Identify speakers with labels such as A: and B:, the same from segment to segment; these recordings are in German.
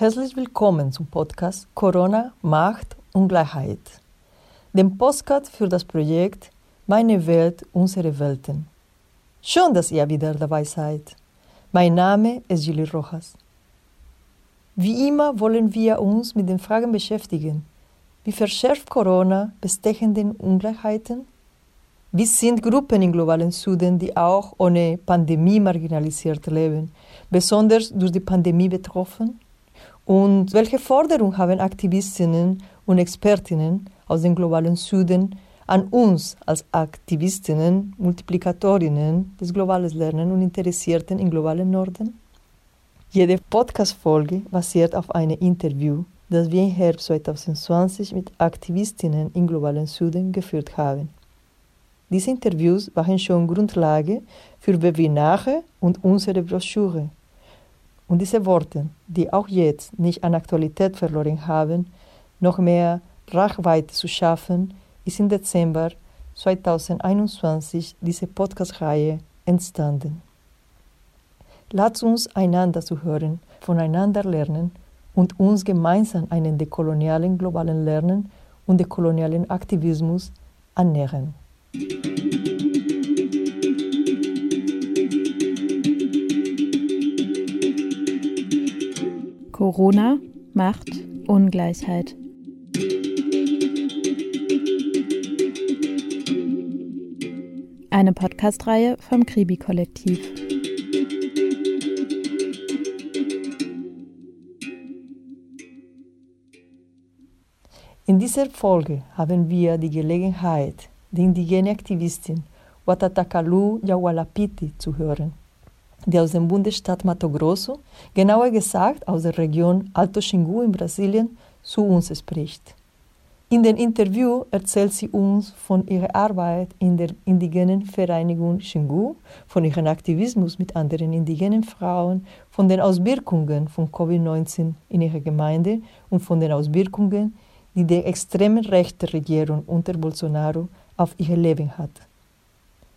A: Herzlich willkommen zum Podcast Corona, Macht, Ungleichheit. Dem Postcard für das Projekt Meine Welt, unsere Welten. Schön, dass ihr wieder dabei seid. Mein Name ist Julie Rojas. Wie immer wollen wir uns mit den Fragen beschäftigen. Wie verschärft Corona bestechende Ungleichheiten? Wie sind Gruppen im globalen Süden, die auch ohne Pandemie marginalisiert leben, besonders durch die Pandemie betroffen? Und welche Forderungen haben Aktivistinnen und Expertinnen aus dem globalen Süden an uns als Aktivistinnen, Multiplikatorinnen des globalen Lernens und Interessierten im globalen Norden? Jede Podcast-Folge basiert auf einem Interview, das wir im Herbst 2020 mit Aktivistinnen im globalen Süden geführt haben. Diese Interviews waren schon Grundlage für Webinare und unsere Broschüre. Und diese Worte, die auch jetzt nicht an Aktualität verloren haben, noch mehr Reichweite zu schaffen, ist im Dezember 2021 diese Podcast-Reihe entstanden. Lasst uns einander zu hören, voneinander lernen und uns gemeinsam einen dekolonialen globalen Lernen und dekolonialen Aktivismus annähern.
B: Corona macht Ungleichheit. Eine Podcast-Reihe vom Kribi-Kollektiv.
A: In dieser Folge haben wir die Gelegenheit, die indigene Aktivistin Watatakalu Yawalapiti zu hören, die aus dem Bundesstaat Mato Grosso, genauer gesagt aus der Region Alto Xingu in Brasilien, zu uns spricht. In dem Interview erzählt sie uns von ihrer Arbeit in der indigenen Vereinigung Xingu, von ihrem Aktivismus mit anderen indigenen Frauen, von den Auswirkungen von Covid-19 in ihrer Gemeinde und von den Auswirkungen, die die extreme rechte Regierung unter Bolsonaro auf ihr Leben hat.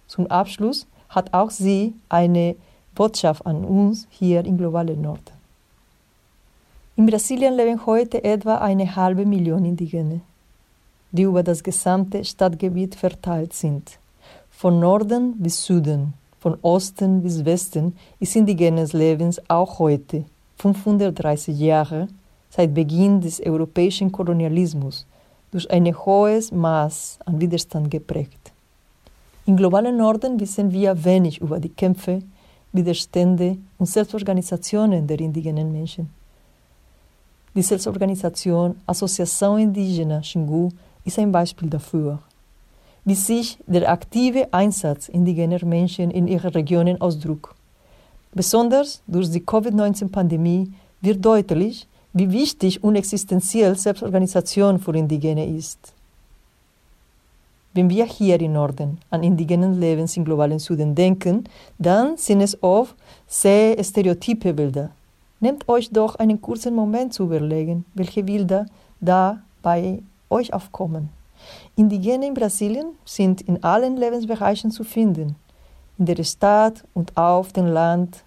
A: Zum Abschluss hat auch sie eine Botschaft an uns hier im globalen Norden. In Brasilien leben heute etwa eine halbe Million Indigene, die über das gesamte Stadtgebiet verteilt sind. Von Norden bis Süden, von Osten bis Westen ist indigenes Leben auch heute, 530 Jahre seit Beginn des europäischen Kolonialismus, durch ein hohes Maß an Widerstand geprägt. Im globalen Norden wissen wir wenig über die Kämpfe, Widerstände und Selbstorganisationen der indigenen Menschen. Die Selbstorganisation Associação Indígena Xingu ist ein Beispiel dafür, wie sich der aktive Einsatz indigener Menschen in ihren Regionen ausdrückt. Besonders durch die Covid-19-Pandemie wird deutlich, wie wichtig und existenziell Selbstorganisation für Indigene ist. Wenn wir hier im Norden an indigenen Lebens im globalen Süden denken, dann sind es oft sehr stereotype Bilder. Nehmt euch doch einen kurzen Moment zu überlegen, welche Bilder da bei euch aufkommen. Indigene in Brasilien sind in allen Lebensbereichen zu finden. In der Stadt und auf dem Land,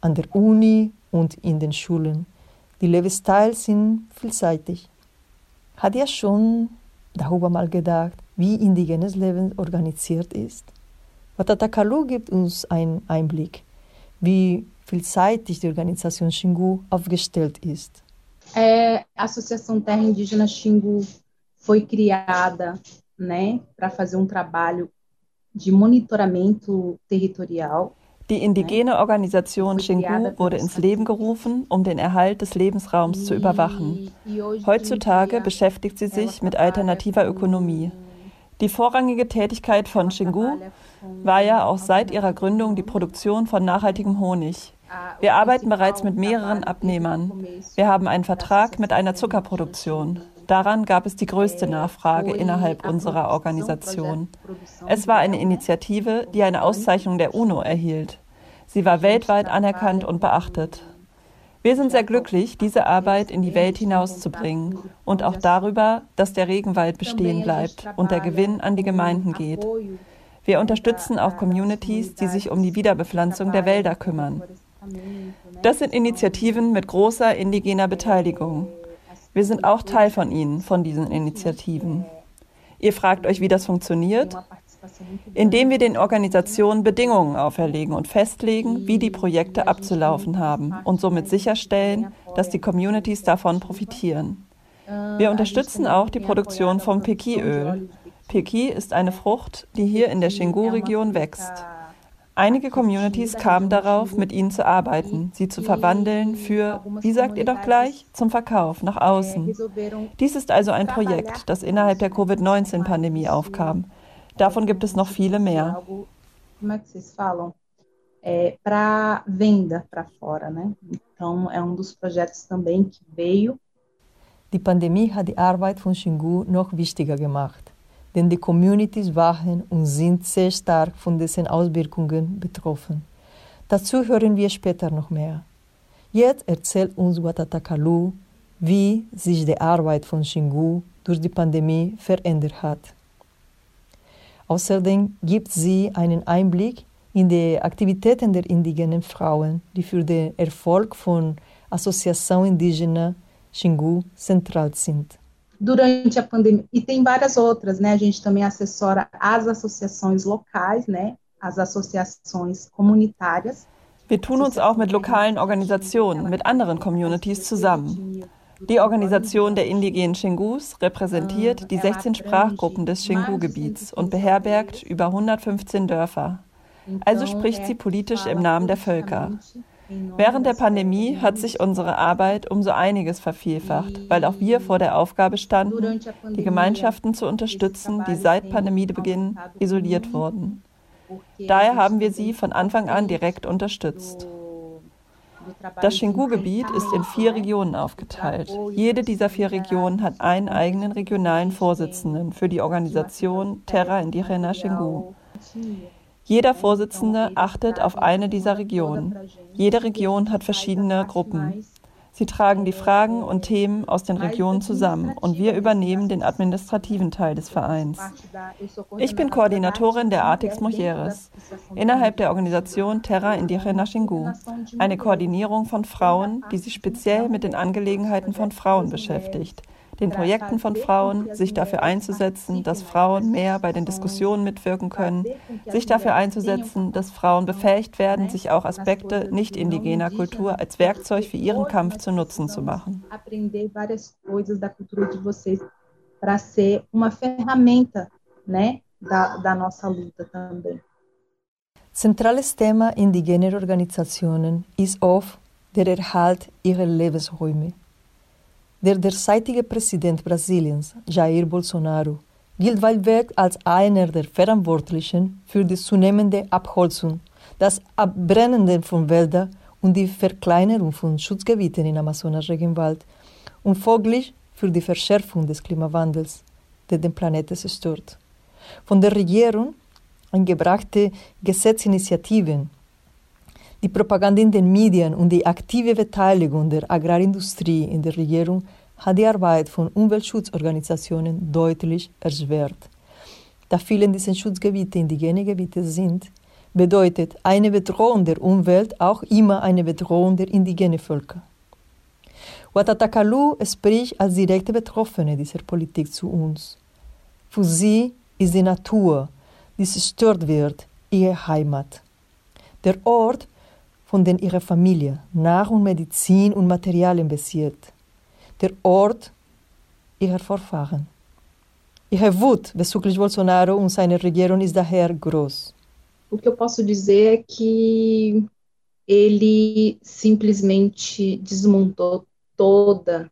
A: an der Uni und in den Schulen. Die Lebensstyles sind vielseitig. Hat ihr schon darüber mal gedacht, wie indigenes Leben organisiert ist? Watatakalu gibt uns einen Einblick, wie vielseitig die Organisation Xingu aufgestellt ist.
C: É, a Associação Terra Indígena Xingu foi criada né, para fazer um trabalho de monitoramento territorial
B: die indigene Organisation Xingu wurde ins Leben gerufen, um den Erhalt des Lebensraums zu überwachen. Heutzutage beschäftigt sie sich mit alternativer Ökonomie. Die vorrangige Tätigkeit von Xingu war ja auch seit ihrer Gründung die Produktion von nachhaltigem Honig. Wir arbeiten bereits mit mehreren Abnehmern. Wir haben einen Vertrag mit einer Zuckerproduktion. Daran gab es die größte Nachfrage innerhalb unserer Organisation. Es war eine Initiative, die eine Auszeichnung der UNO erhielt. Sie war weltweit anerkannt und beachtet. Wir sind sehr glücklich, diese Arbeit in die Welt hinauszubringen und auch darüber, dass der Regenwald bestehen bleibt und der Gewinn an die Gemeinden geht. Wir unterstützen auch Communities, die sich um die Wiederbepflanzung der Wälder kümmern. Das sind Initiativen mit großer indigener Beteiligung. Wir sind auch Teil von ihnen, von diesen Initiativen. Ihr fragt euch, wie das funktioniert? Indem wir den Organisationen Bedingungen auferlegen und festlegen, wie die Projekte abzulaufen haben und somit sicherstellen, dass die Communities davon profitieren. Wir unterstützen auch die Produktion von Pekiöl. Peki ist eine Frucht, die hier in der Xingu-Region wächst. Einige Communities kamen darauf, mit ihnen zu arbeiten, sie zu verwandeln für, wie sagt ihr doch gleich, zum Verkauf nach außen. Dies ist also ein Projekt, das innerhalb der Covid-19-Pandemie aufkam. Davon gibt es noch viele mehr.
C: para venda para fora, né? Então é um dos projetos também que veio.
A: Die Pandemie hat die Arbeit von Xingu noch wichtiger gemacht denn die Communities waren und sind sehr stark von diesen Auswirkungen betroffen. Dazu hören wir später noch mehr. Jetzt erzählt uns Watatakalu, wie sich die Arbeit von Xingu durch die Pandemie verändert hat. Außerdem gibt sie einen Einblick in die Aktivitäten der indigenen Frauen, die für den Erfolg von Associação Indígena Xingu zentral sind.
C: durante a pandemia. E tem várias outras, né? A gente também assessora as associações locais, né? As associações comunitárias.
B: Wir tun uns auch mit lokalen Organisationen, mit anderen Communities zusammen. Die Organisation der indigenen Xingus repräsentiert die 16 Sprachgruppen des Xingu-Gebiets und beherbergt über 115 Dörfer. Also spricht sie politisch im Namen der Völker. Während der Pandemie hat sich unsere Arbeit um so einiges vervielfacht, weil auch wir vor der Aufgabe standen, die Gemeinschaften zu unterstützen, die seit Pandemiebeginn isoliert wurden. Daher haben wir sie von Anfang an direkt unterstützt. Das Xingu-Gebiet ist in vier Regionen aufgeteilt. Jede dieser vier Regionen hat einen eigenen regionalen Vorsitzenden für die Organisation Terra Indigena Xingu. Jeder Vorsitzende achtet auf eine dieser Regionen. Jede Region hat verschiedene Gruppen. Sie tragen die Fragen und Themen aus den Regionen zusammen und wir übernehmen den administrativen Teil des Vereins. Ich bin Koordinatorin der Artix Mujeres innerhalb der Organisation Terra Indigena Xingu, eine Koordinierung von Frauen, die sich speziell mit den Angelegenheiten von Frauen beschäftigt den Projekten von Frauen, sich dafür einzusetzen, dass Frauen mehr bei den Diskussionen mitwirken können, sich dafür einzusetzen, dass Frauen befähigt werden, sich auch Aspekte nicht indigener Kultur als Werkzeug für ihren Kampf zu Nutzen zu machen.
C: Para ser uma ferramenta, né, da, da nossa luta também.
A: Zentrales Thema indigener Organisationen ist oft der Erhalt ihrer Lebensräume. Der derzeitige Präsident Brasiliens, Jair Bolsonaro, gilt weltweit als einer der Verantwortlichen für die zunehmende Abholzung, das Abbrennen von Wäldern und die Verkleinerung von Schutzgebieten im Amazonas-Regenwald und folglich für die Verschärfung des Klimawandels, der den Planeten zerstört. Von der Regierung eingebrachte Gesetzinitiativen die Propaganda in den Medien und die aktive Beteiligung der Agrarindustrie in der Regierung hat die Arbeit von Umweltschutzorganisationen deutlich erschwert. Da viele in diesen Schutzgebieten indigene Gebiete sind, bedeutet eine Bedrohung der Umwelt auch immer eine Bedrohung der indigenen Völker. Watatakalu spricht als direkte Betroffene dieser Politik zu uns. Für sie ist die Natur, die zerstört wird, ihre Heimat. Der Ort, von ihre Familie Nahrung, Medizin und Materialien bezieht. Der Ort ihrer Vorfahren. Ihre Wut bezüglich Bolsonaro und seiner Regierung ist daher groß.
C: O que eu posso dizer é que ele simplesmente desmontou toda,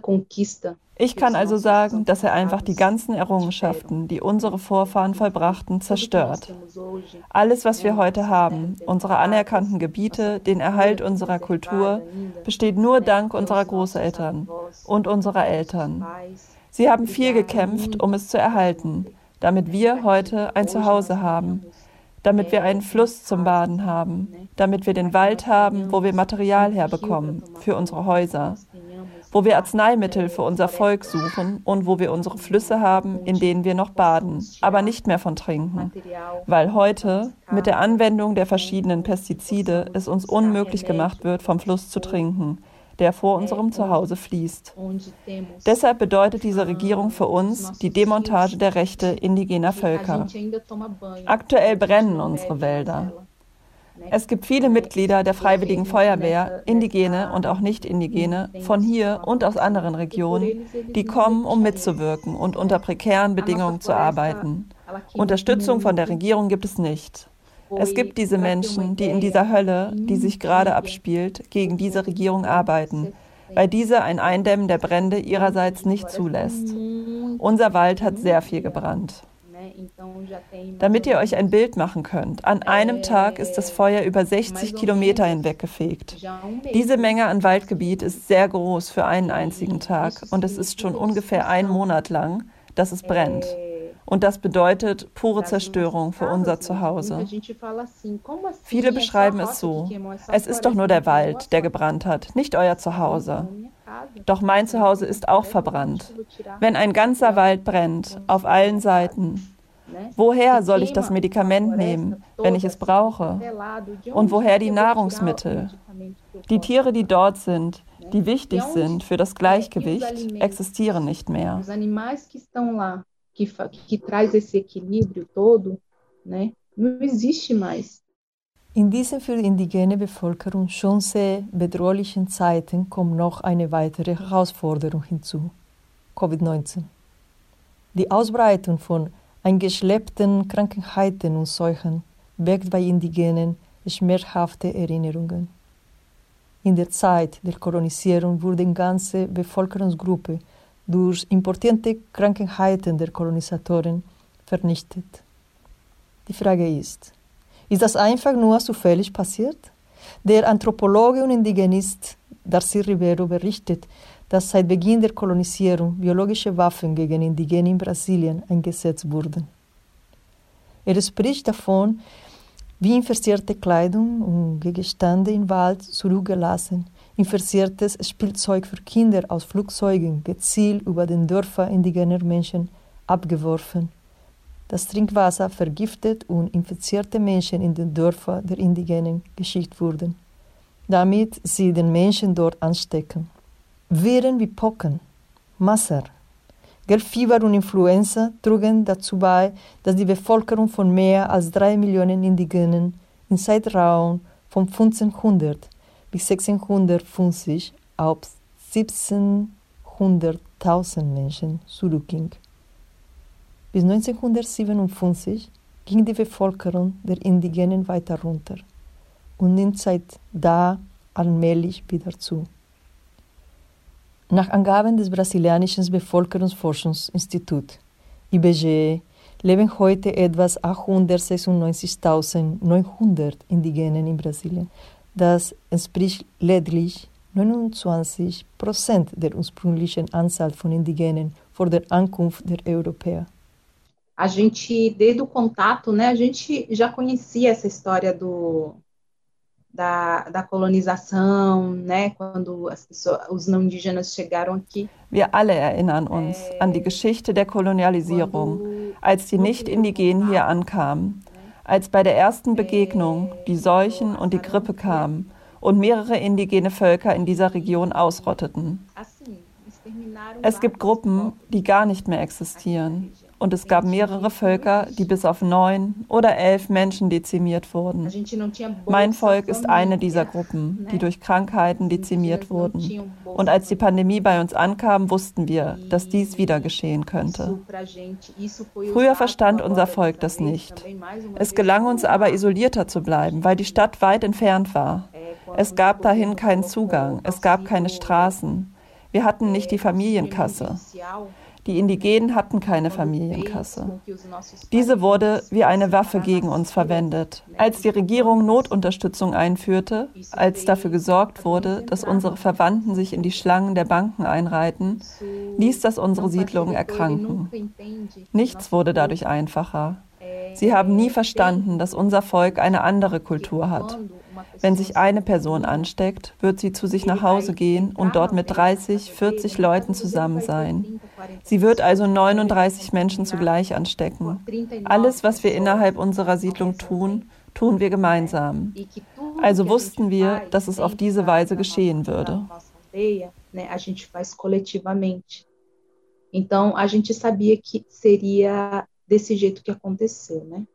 C: conquista
B: ich kann also sagen, dass er einfach die ganzen Errungenschaften, die unsere Vorfahren vollbrachten, zerstört. Alles, was wir heute haben, unsere anerkannten Gebiete, den Erhalt unserer Kultur, besteht nur dank unserer Großeltern und unserer Eltern. Sie haben viel gekämpft, um es zu erhalten, damit wir heute ein Zuhause haben, damit wir einen Fluss zum Baden haben, damit wir den Wald haben, wo wir Material herbekommen für unsere Häuser wo wir Arzneimittel für unser Volk suchen und wo wir unsere Flüsse haben, in denen wir noch baden, aber nicht mehr von trinken, weil heute mit der Anwendung der verschiedenen Pestizide es uns unmöglich gemacht wird, vom Fluss zu trinken der vor unserem Zuhause fließt. Deshalb bedeutet diese Regierung für uns die Demontage der Rechte indigener Völker. Aktuell brennen unsere Wälder. Es gibt viele Mitglieder der Freiwilligen Feuerwehr, Indigene und auch Nicht-Indigene, von hier und aus anderen Regionen, die kommen, um mitzuwirken und unter prekären Bedingungen zu arbeiten. Unterstützung von der Regierung gibt es nicht. Es gibt diese Menschen, die in dieser Hölle, die sich gerade abspielt, gegen diese Regierung arbeiten, weil diese ein Eindämmen der Brände ihrerseits nicht zulässt. Unser Wald hat sehr viel gebrannt. Damit ihr euch ein Bild machen könnt, an einem Tag ist das Feuer über 60 Kilometer hinweggefegt. Diese Menge an Waldgebiet ist sehr groß für einen einzigen Tag. und es ist schon ungefähr einen Monat lang, dass es brennt. Und das bedeutet pure Zerstörung für unser Zuhause. Viele beschreiben es so, es ist doch nur der Wald, der gebrannt hat, nicht euer Zuhause. Doch mein Zuhause ist auch verbrannt. Wenn ein ganzer Wald brennt, auf allen Seiten, Woher soll ich das Medikament nehmen, wenn ich es brauche? Und woher die Nahrungsmittel? Die Tiere, die dort sind, die wichtig sind für das Gleichgewicht, existieren nicht mehr.
A: In diesen für die indigene Bevölkerung schon sehr bedrohlichen Zeiten kommt noch eine weitere Herausforderung hinzu: Covid-19. Die Ausbreitung von eingeschleppten Krankheiten und Seuchen weckt bei Indigenen schmerzhafte Erinnerungen. In der Zeit der Kolonisierung wurden ganze Bevölkerungsgruppen durch importierte Krankheiten der Kolonisatoren vernichtet. Die Frage ist, ist das einfach nur zufällig passiert? Der Anthropologe und Indigenist Darcy Ribeiro berichtet, dass seit Beginn der Kolonisierung biologische Waffen gegen Indigene in Brasilien eingesetzt wurden. Er spricht davon, wie infizierte Kleidung und Gegenstände im Wald zurückgelassen infirziertes Spielzeug für Kinder aus Flugzeugen gezielt über den Dörfer indigener Menschen abgeworfen. Das Trinkwasser vergiftet und infizierte Menschen in den Dörfern der Indigenen geschickt wurden, damit sie den Menschen dort anstecken. Viren wie Pocken, Masser, Gelbfieber und Influenza trugen dazu bei, dass die Bevölkerung von mehr als drei Millionen Indigenen im Zeitraum von 1500 bis 1650 auf 1700.000 Menschen zurückging. Bis 1957 ging die Bevölkerung der Indigenen weiter runter und nimmt seit da allmählich wieder zu. Nach Angaben des brasilianischen Bevölkerungsforschungsinstituts IBGE leben heute etwas 896.900 Indigenen in Brasilien, das entspricht lediglich 29 Prozent der ursprünglichen Anzahl von Indigenen vor der Ankunft der Europäer.
C: A gente, desde o contato, né, a gente já conhecia essa história do, da, da colonização, né, quando as pessoas, os não indígenas chegaram aqui.
B: Wir alle erinnern uns an die Geschichte der Kolonialisierung, als die Nicht-Indigenen hier ankamen als bei der ersten Begegnung die Seuchen und die Grippe kamen und mehrere indigene Völker in dieser Region ausrotteten. Es gibt Gruppen, die gar nicht mehr existieren und es gab mehrere Völker, die bis auf neun oder elf Menschen dezimiert wurden. Mein Volk ist eine dieser Gruppen, die durch Krankheiten dezimiert wurden. Und als die Pandemie bei uns ankam, wussten wir, dass dies wieder geschehen könnte. Früher verstand unser Volk das nicht. Es gelang uns aber isolierter zu bleiben, weil die Stadt weit entfernt war. Es gab dahin keinen Zugang, es gab keine Straßen. Wir hatten nicht die Familienkasse. Die Indigenen hatten keine Familienkasse. Diese wurde wie eine Waffe gegen uns verwendet. Als die Regierung Notunterstützung einführte, als dafür gesorgt wurde, dass unsere Verwandten sich in die Schlangen der Banken einreihten, ließ das unsere Siedlungen erkranken. Nichts wurde dadurch einfacher. Sie haben nie verstanden, dass unser Volk eine andere Kultur hat. Wenn sich eine Person ansteckt, wird sie zu sich nach Hause gehen und dort mit 30, 40 Leuten zusammen sein. Sie wird also 39 Menschen zugleich anstecken. Alles, was wir innerhalb unserer Siedlung tun, tun wir gemeinsam. Also wussten wir, dass es auf diese Weise geschehen würde.
C: Então a gente sabia que seria desse jeito que aconteceu, né?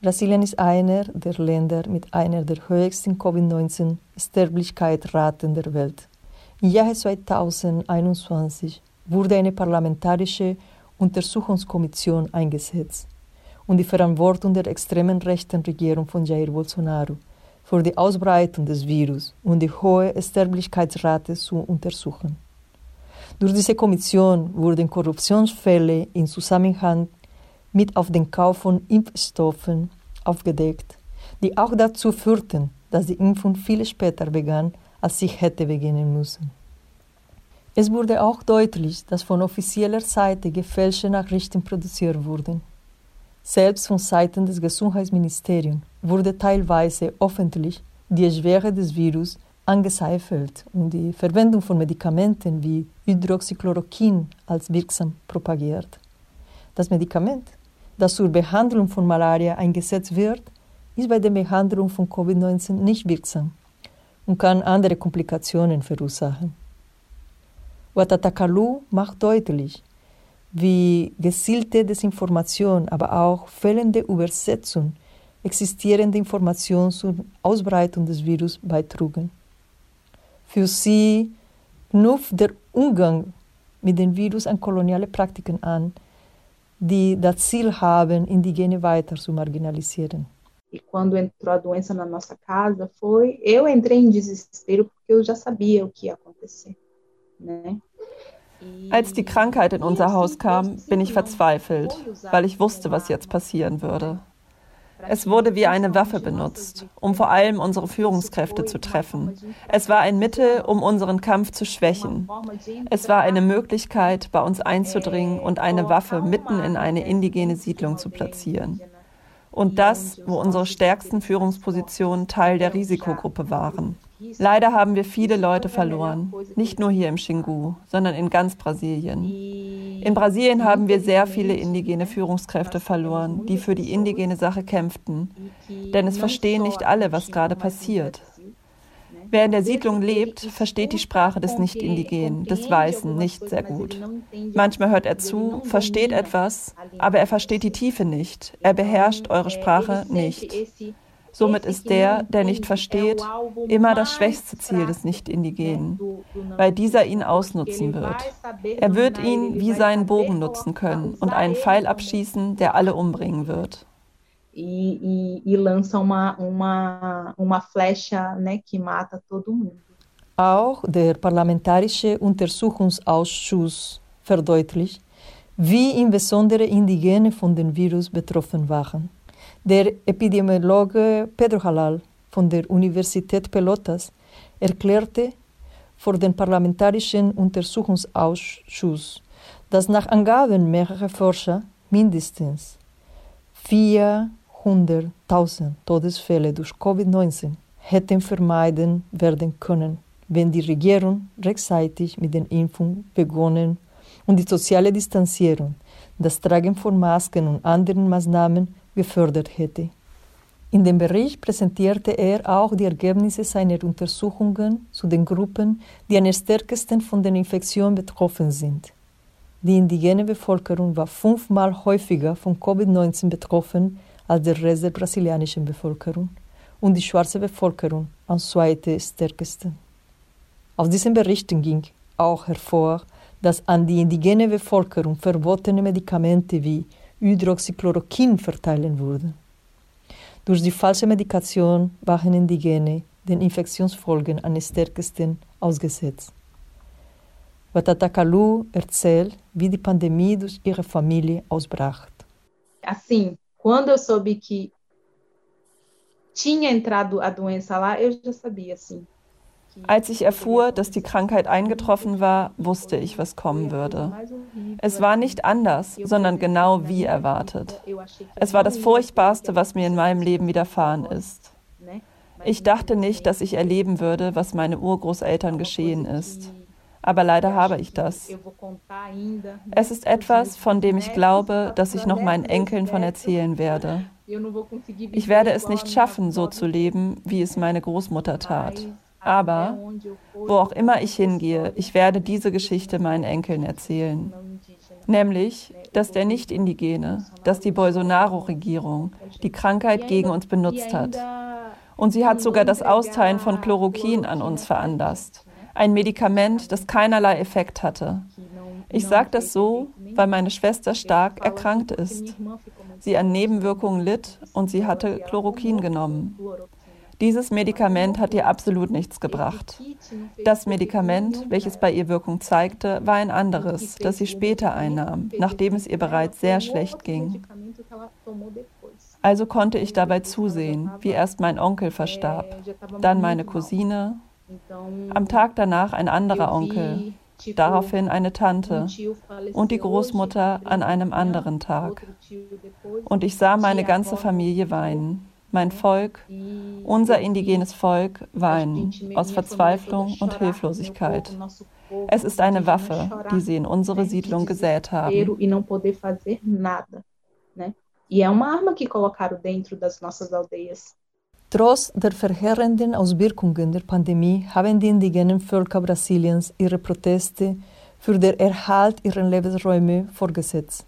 A: Brasilien ist einer der Länder mit einer der höchsten Covid-19-Sterblichkeitsraten der Welt. Im Jahr 2021 wurde eine parlamentarische Untersuchungskommission eingesetzt, um die Verantwortung der extremen rechten Regierung von Jair Bolsonaro für die Ausbreitung des Virus und die hohe Sterblichkeitsrate zu untersuchen. Durch diese Kommission wurden Korruptionsfälle in Zusammenhang mit auf den Kauf von Impfstoffen aufgedeckt, die auch dazu führten, dass die Impfung viel später begann, als sie hätte beginnen müssen. Es wurde auch deutlich, dass von offizieller Seite gefälschte Nachrichten produziert wurden. Selbst von Seiten des Gesundheitsministeriums wurde teilweise öffentlich die Schwere des Virus angezweifelt und die Verwendung von Medikamenten wie Hydroxychloroquin als wirksam propagiert. Das Medikament das zur Behandlung von Malaria eingesetzt wird, ist bei der Behandlung von Covid-19 nicht wirksam und kann andere Komplikationen verursachen. Watatakalu macht deutlich, wie gezielte Desinformation, aber auch fehlende Übersetzung existierende Informationen zur Ausbreitung des Virus beitrugen. Für sie knüpft der Umgang mit dem Virus an koloniale Praktiken an, die das Ziel haben, Indigene weiter zu marginalisieren.
C: E quando entrou a doença na nossa casa, foi eu entrei em desespero porque eu já sabia o que ia acontecer, né?
B: Als die Krankheit in unser Haus kam, bin ich verzweifelt, weil ich wusste, was jetzt passieren würde. Es wurde wie eine Waffe benutzt, um vor allem unsere Führungskräfte zu treffen. Es war ein Mittel, um unseren Kampf zu schwächen. Es war eine Möglichkeit, bei uns einzudringen und eine Waffe mitten in eine indigene Siedlung zu platzieren. Und das, wo unsere stärksten Führungspositionen Teil der Risikogruppe waren. Leider haben wir viele Leute verloren, nicht nur hier im Xingu, sondern in ganz Brasilien. In Brasilien haben wir sehr viele indigene Führungskräfte verloren, die für die indigene Sache kämpften, denn es verstehen nicht alle, was gerade passiert. Wer in der Siedlung lebt, versteht die Sprache des Nicht-Indigenen, des Weißen, nicht sehr gut. Manchmal hört er zu, versteht etwas, aber er versteht die Tiefe nicht. Er beherrscht eure Sprache nicht. Somit ist der, der nicht versteht, immer das schwächste Ziel des Nicht-Indigenen, weil dieser ihn ausnutzen wird. Er wird ihn wie seinen Bogen nutzen können und einen Pfeil abschießen, der alle umbringen wird.
C: E, e, e lança uma, uma, uma flecha né, que mata todo mundo.
A: Auch der Parlamentarische Untersuchungsausschuss verdeutlicht, wie insbesondere Indigene von dem Virus betroffen waren. Der Epidemiologe Pedro Halal von der Universität Pelotas erklärte vor dem Parlamentarischen Untersuchungsausschuss, dass nach Angaben mehrerer Forscher mindestens 400.000 Todesfälle durch Covid-19 hätten vermeiden werden können, wenn die Regierung rechtzeitig mit den Impfungen begonnen und die soziale Distanzierung, das Tragen von Masken und anderen Maßnahmen gefördert hätte. In dem Bericht präsentierte er auch die Ergebnisse seiner Untersuchungen zu den Gruppen, die am stärksten von den Infektionen betroffen sind. Die indigene Bevölkerung war fünfmal häufiger von Covid-19 betroffen als der Rest der brasilianischen Bevölkerung und die schwarze Bevölkerung am zweiten stärksten. Aus diesen Berichten ging auch hervor, dass an die indigene Bevölkerung verbotene Medikamente wie Hydroxychloroquin verteilen wurde. Durch die falsche Medikation waren Indigene den Infektionsfolgen am stärksten ausgesetzt. Watatakalu erzählt, wie die Pandemie durch ihre Familie ausbrach.
C: Assim, quando eu soube que tinha entrado a doença lá, eu já sabia, assim,
B: Als ich erfuhr, dass die Krankheit eingetroffen war, wusste ich, was kommen würde. Es war nicht anders, sondern genau wie erwartet. Es war das Furchtbarste, was mir in meinem Leben widerfahren ist. Ich dachte nicht, dass ich erleben würde, was meine Urgroßeltern geschehen ist. Aber leider habe ich das. Es ist etwas, von dem ich glaube, dass ich noch meinen Enkeln von erzählen werde. Ich werde es nicht schaffen, so zu leben, wie es meine Großmutter tat. Aber wo auch immer ich hingehe, ich werde diese Geschichte meinen Enkeln erzählen. Nämlich, dass der Nicht-Indigene, dass die Bolsonaro-Regierung die Krankheit gegen uns benutzt hat. Und sie hat sogar das Austeilen von Chloroquin an uns veranlasst. Ein Medikament, das keinerlei Effekt hatte. Ich sage das so, weil meine Schwester stark erkrankt ist. Sie an Nebenwirkungen litt und sie hatte Chloroquin genommen. Dieses Medikament hat ihr absolut nichts gebracht. Das Medikament, welches bei ihr Wirkung zeigte, war ein anderes, das sie später einnahm, nachdem es ihr bereits sehr schlecht ging. Also konnte ich dabei zusehen, wie erst mein Onkel verstarb, dann meine Cousine, am Tag danach ein anderer Onkel, daraufhin eine Tante und die Großmutter an einem anderen Tag. Und ich sah meine ganze Familie weinen mein Volk, unser indigenes Volk weinen aus Verzweiflung und Hilflosigkeit. Es ist eine Waffe, die sie in unsere Siedlung gesät haben.
C: E é uma arma que colocaram dentro das nossas aldeias.
A: Trotz der verheerenden Auswirkungen der Pandemie haben die indigenen Völker Brasiliens ihre Proteste für den Erhalt ihrer Lebensräume fortgesetzt.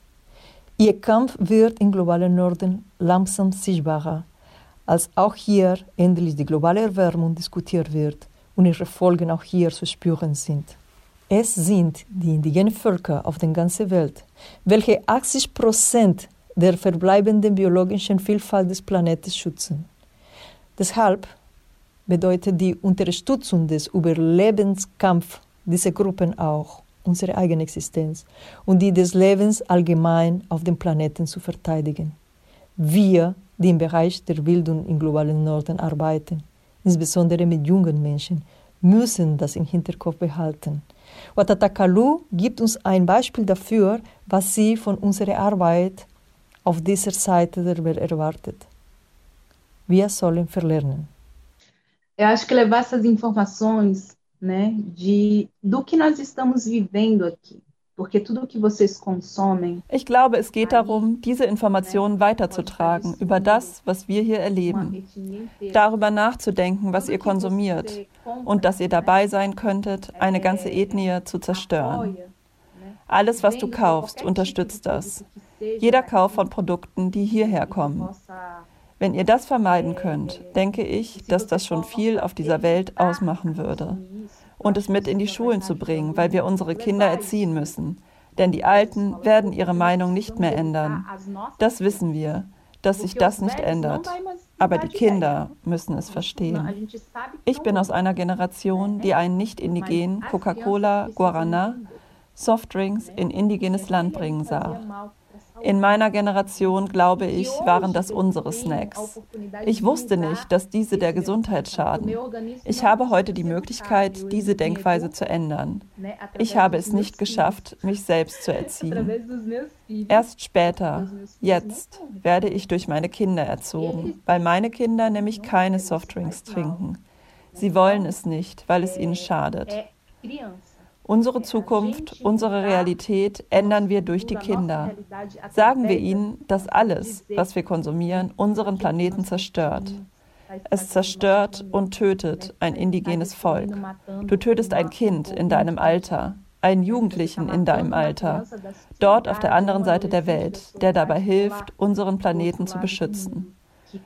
A: Ihr Kampf wird im globalen Norden langsam sichtbarer als auch hier endlich die globale Erwärmung diskutiert wird und ihre Folgen auch hier zu spüren sind. Es sind die indigenen Völker auf der ganzen Welt, welche 80 Prozent der verbleibenden biologischen Vielfalt des Planeten schützen. Deshalb bedeutet die Unterstützung des Überlebenskampfs dieser Gruppen auch unsere eigene Existenz und die des Lebens allgemein auf dem Planeten zu verteidigen. Wir die im Bereich der Bildung im globalen Norden arbeiten, insbesondere mit jungen Menschen, müssen das im Hinterkopf behalten. Watatakalu gibt uns ein Beispiel dafür, was sie von unserer Arbeit auf dieser Seite der Welt erwartet. Wir sollen verlernen.
C: Eu acho que levar essas informações né, de, do que nós estamos vivendo aqui,
B: ich glaube, es geht darum, diese Informationen weiterzutragen über das, was wir hier erleben. Darüber nachzudenken, was ihr konsumiert und dass ihr dabei sein könntet, eine ganze Ethnie zu zerstören. Alles, was du kaufst, unterstützt das. Jeder Kauf von Produkten, die hierher kommen. Wenn ihr das vermeiden könnt, denke ich, dass das schon viel auf dieser Welt ausmachen würde und es mit in die Schulen zu bringen, weil wir unsere Kinder erziehen müssen. Denn die Alten werden ihre Meinung nicht mehr ändern. Das wissen wir, dass sich das nicht ändert. Aber die Kinder müssen es verstehen. Ich bin aus einer Generation, die einen nicht indigenen Coca-Cola, Guarana, Softdrinks in indigenes Land bringen sah. In meiner Generation, glaube ich, waren das unsere Snacks. Ich wusste nicht, dass diese der Gesundheit schaden. Ich habe heute die Möglichkeit, diese Denkweise zu ändern. Ich habe es nicht geschafft, mich selbst zu erziehen. Erst später, jetzt, werde ich durch meine Kinder erzogen, weil meine Kinder nämlich keine Softdrinks trinken. Sie wollen es nicht, weil es ihnen schadet. Unsere Zukunft, unsere Realität ändern wir durch die Kinder. Sagen wir ihnen, dass alles, was wir konsumieren, unseren Planeten zerstört. Es zerstört und tötet ein indigenes Volk. Du tötest ein Kind in deinem Alter, einen Jugendlichen in deinem Alter, dort auf der anderen Seite der Welt, der dabei hilft, unseren Planeten zu beschützen.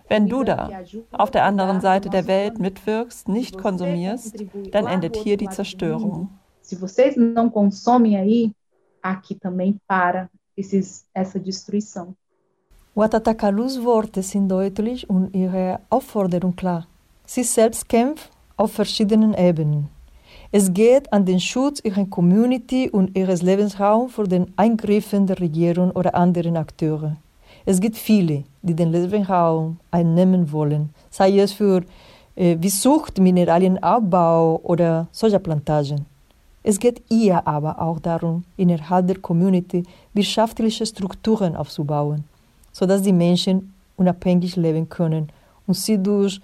B: Wenn du da auf der anderen Seite der Welt mitwirkst, nicht konsumierst, dann endet hier die Zerstörung.
C: Se vocês não consomem aí, aqui também para esses, essa destruição.
A: Watatakalus Worte sind deutlich und ihre Aufforderung klar. Sie selbst kämpft auf verschiedenen Ebenen. Es geht an den Schutz ihrer Community und ihres Lebensraums vor den Eingriffen der Regierung oder anderen Akteure. Es gibt viele, die den Lebensraum einnehmen wollen, sei es für äh, wie Sucht, Mineralienabbau oder Sojaplantagen. Es geht ihr aber auch darum, innerhalb der Community wirtschaftliche Strukturen aufzubauen, sodass die Menschen unabhängig leben können und sie durch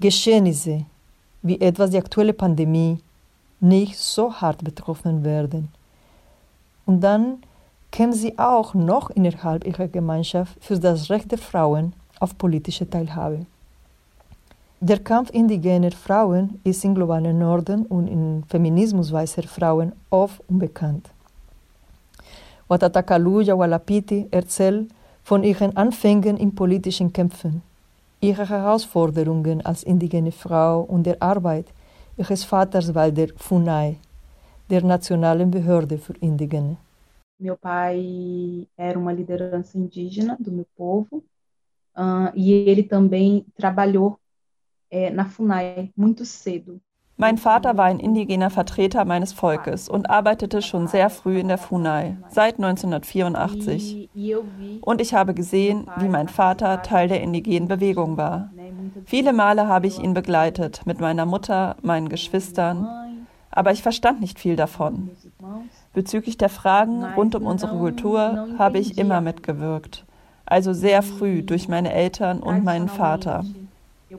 A: Geschehnisse wie etwas die aktuelle Pandemie nicht so hart betroffen werden. Und dann kämpfen sie auch noch innerhalb ihrer Gemeinschaft für das Recht der Frauen auf politische Teilhabe. Der Kampf indigener Frauen ist im globalen Norden und im Feminismus weißer Frauen oft unbekannt. Watatakalu Yawalapiti erzählt von ihren Anfängen in politischen Kämpfen, ihrer Herausforderungen als indigene Frau und der Arbeit ihres Vaters bei der FUNAI, der Nationalen Behörde für Indigene.
C: Meu pai era uma liderança indígena do meu povo uh, e ele também trabalhou na FUNAI muito cedo.
B: Mein Vater war ein indigener Vertreter meines Volkes und arbeitete schon sehr früh in der FUNAI, seit 1984. Und ich habe gesehen, wie mein Vater Teil der indigenen Bewegung war. Viele Male habe ich ihn begleitet, mit meiner Mutter, meinen Geschwistern, aber ich verstand nicht viel davon. Bezüglich der Fragen rund um unsere Kultur habe ich immer mitgewirkt, also sehr früh durch meine Eltern und meinen Vater.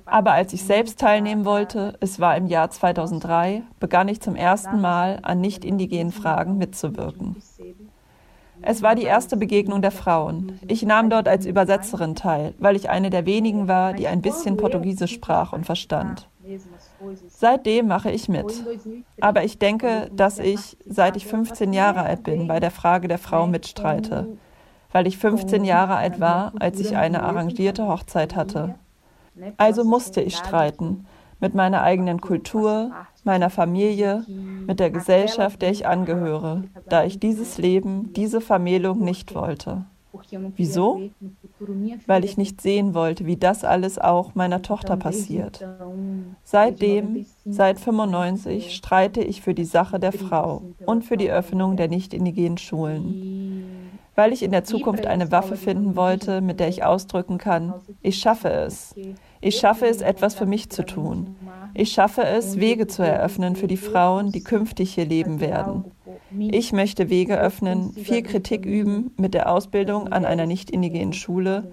B: Aber als ich selbst teilnehmen wollte, es war im Jahr 2003, begann ich zum ersten Mal an nicht indigenen Fragen mitzuwirken. Es war die erste Begegnung der Frauen. Ich nahm dort als Übersetzerin teil, weil ich eine der wenigen war, die ein bisschen Portugiesisch sprach und verstand. Seitdem mache ich mit. Aber ich denke, dass ich, seit ich 15 Jahre alt bin, bei der Frage der Frau mitstreite, weil ich 15 Jahre alt war, als ich eine arrangierte Hochzeit hatte. Also musste ich streiten mit meiner eigenen Kultur, meiner Familie, mit der Gesellschaft, der ich angehöre, da ich dieses Leben, diese Vermählung nicht wollte. Wieso? Weil ich nicht sehen wollte, wie das alles auch meiner Tochter passiert. Seitdem, seit 95, streite ich für die Sache der Frau und für die Öffnung der nicht indigenen Schulen weil ich in der Zukunft eine Waffe finden wollte, mit der ich ausdrücken kann, ich schaffe es. Ich schaffe es, etwas für mich zu tun. Ich schaffe es, Wege zu eröffnen für die Frauen, die künftig hier leben werden. Ich möchte Wege öffnen, viel Kritik üben mit der Ausbildung an einer nicht indigenen Schule,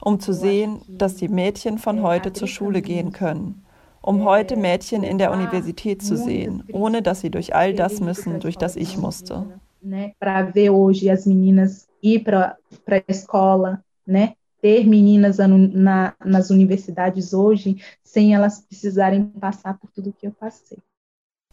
B: um zu sehen, dass die Mädchen von heute zur Schule gehen können um heute Mädchen in der Universität zu sehen, ohne dass sie durch all das müssen, durch das ich musste.
C: Né, para ver hoje as meninas ir para a escola, né, ter meninas na, nas universidades hoje sem elas precisarem passar por tudo que eu passei.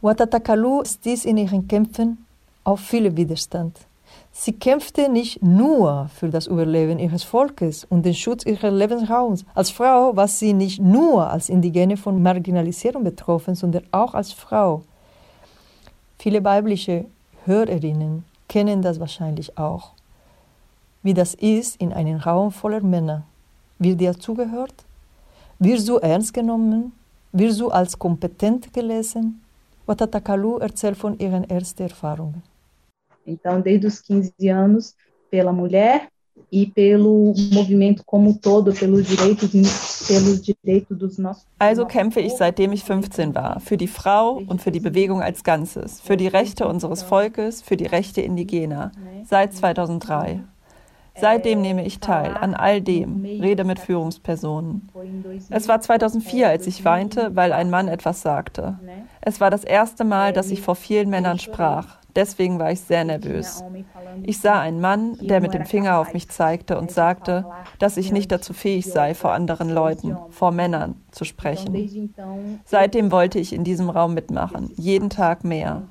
A: Watatakalu stieß in ihren Kämpfen auf viele Widerstand. Sie kämpfte nicht nur für das Überleben ihres Volkes und den Schutz ihres Lebensraums. Als Frau war sie nicht nur als Indigene von Marginalisierung betroffen, sondern auch als Frau. Viele weibliche Hörerinnen kennen das wahrscheinlich auch. Wie das ist in einem Raum voller Männer. Wird dir zugehört? Wirst du ernst genommen? Wirst du als kompetent gelesen? Watatakalu erzählt von ihren ersten Erfahrungen.
C: Então, desde os 15 anos, pela mulher, e.
B: Also kämpfe ich seitdem ich 15 war, für die Frau und für die Bewegung als Ganzes, für die Rechte unseres Volkes, für die Rechte Indigener, seit 2003. Seitdem nehme ich teil an all dem, rede mit Führungspersonen. Es war 2004, als ich weinte, weil ein Mann etwas sagte. Es war das erste Mal, dass ich vor vielen Männern sprach. Deswegen war ich sehr nervös. Ich sah einen Mann, der mit dem Finger auf mich zeigte und sagte, dass ich nicht dazu fähig sei, vor anderen Leuten, vor Männern zu sprechen. Seitdem wollte ich in diesem Raum mitmachen, jeden Tag mehr.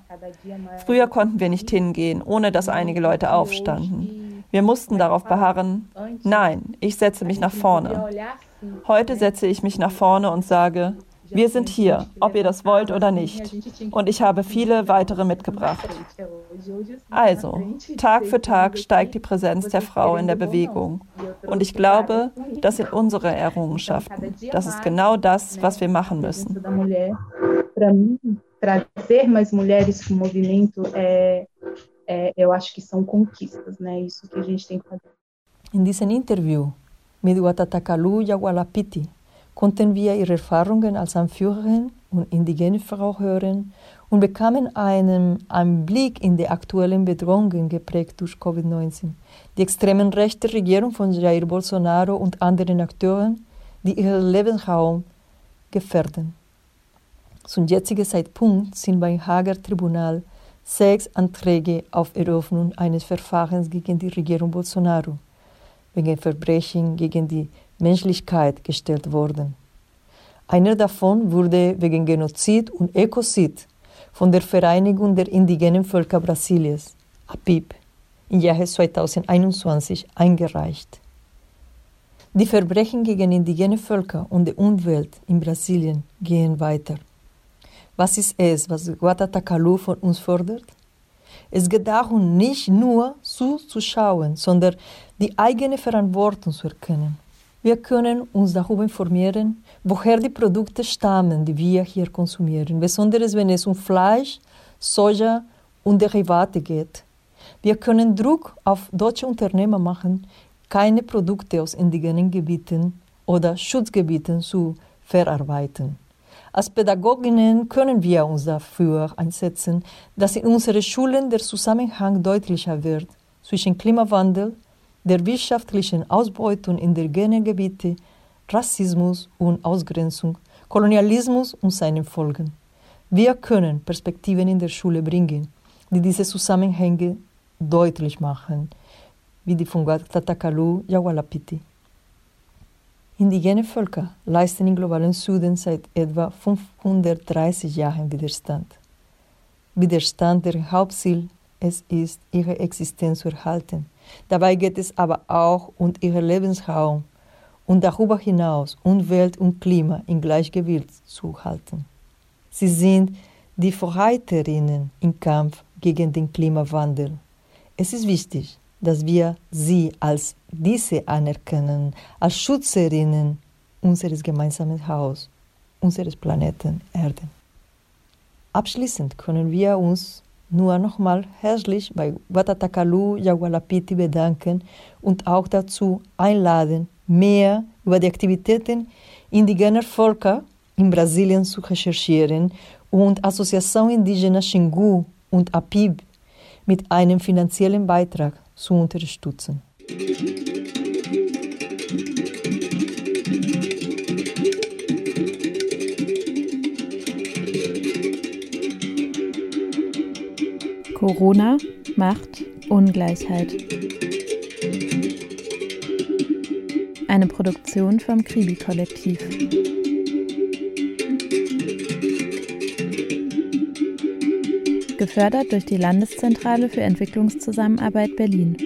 B: Früher konnten wir nicht hingehen, ohne dass einige Leute aufstanden. Wir mussten darauf beharren, nein, ich setze mich nach vorne. Heute setze ich mich nach vorne und sage, wir sind hier, ob ihr das wollt oder nicht. Und ich habe viele weitere mitgebracht. Also, Tag für Tag steigt die Präsenz der Frau in der Bewegung. Und ich glaube, das sind unsere Errungenschaften. Das ist genau das, was wir machen müssen.
C: trazer mais mulheres para o movimento, é, é, eu acho que são conquistas, né? Isso que a gente tem que fazer.
A: In diesem Interview mit Watatakalu Yawalapiti konnten wir ihre Erfahrungen als Anführerin und indigene Frau hören und bekamen einen Einblick in die aktuellen Bedrohungen geprägt durch Covid-19. Die extremen rechte Regierung von Jair Bolsonaro und anderen Akteuren, die ihren Lebensraum gefährden. Zum jetzigen Zeitpunkt sind beim Hager Tribunal sechs Anträge auf Eröffnung eines Verfahrens gegen die Regierung Bolsonaro wegen Verbrechen gegen die Menschlichkeit gestellt worden. Einer davon wurde wegen Genozid und Ökozid von der Vereinigung der indigenen Völker Brasiliens, APIB, im Jahre 2021 eingereicht. Die Verbrechen gegen indigene Völker und die Umwelt in Brasilien gehen weiter. Was ist es, was Guatatacalu von uns fordert? Es geht darum, nicht nur zuzuschauen, sondern die eigene Verantwortung zu erkennen. Wir können uns darüber informieren, woher die Produkte stammen, die wir hier konsumieren, besonders wenn es um Fleisch, Soja und Derivate geht. Wir können Druck auf deutsche Unternehmer machen, keine Produkte aus indigenen Gebieten oder Schutzgebieten zu verarbeiten. Als Pädagoginnen können wir uns dafür einsetzen, dass in unseren Schulen der Zusammenhang deutlicher wird zwischen Klimawandel, der wirtschaftlichen Ausbeutung indigener Gebiete, Rassismus und Ausgrenzung, Kolonialismus und seinen Folgen. Wir können Perspektiven in der Schule bringen, die diese Zusammenhänge deutlich machen, wie die von Tatakalu Yawalapiti. Indigene Völker leisten im globalen Süden seit etwa 530 Jahren Widerstand. Widerstand, der Hauptziel es ist, ihre Existenz zu erhalten. Dabei geht es aber auch um ihren Lebensraum und darüber hinaus Umwelt und Klima im Gleichgewicht zu halten. Sie sind die Vorreiterinnen im Kampf gegen den Klimawandel. Es ist wichtig, dass wir sie als diese anerkennen, als Schützerinnen unseres gemeinsamen Hauses, unseres Planeten Erde. Abschließend können wir uns nur nochmal herzlich bei Watatakalu Yagualapiti bedanken und auch dazu einladen, mehr über die Aktivitäten indigener Völker in Brasilien zu recherchieren und Associação Indígena Xingu und APIB mit einem finanziellen Beitrag zu unterstützen.
B: Corona macht Ungleichheit. Eine Produktion vom Kribi-Kollektiv. Gefördert durch die Landeszentrale für Entwicklungszusammenarbeit Berlin.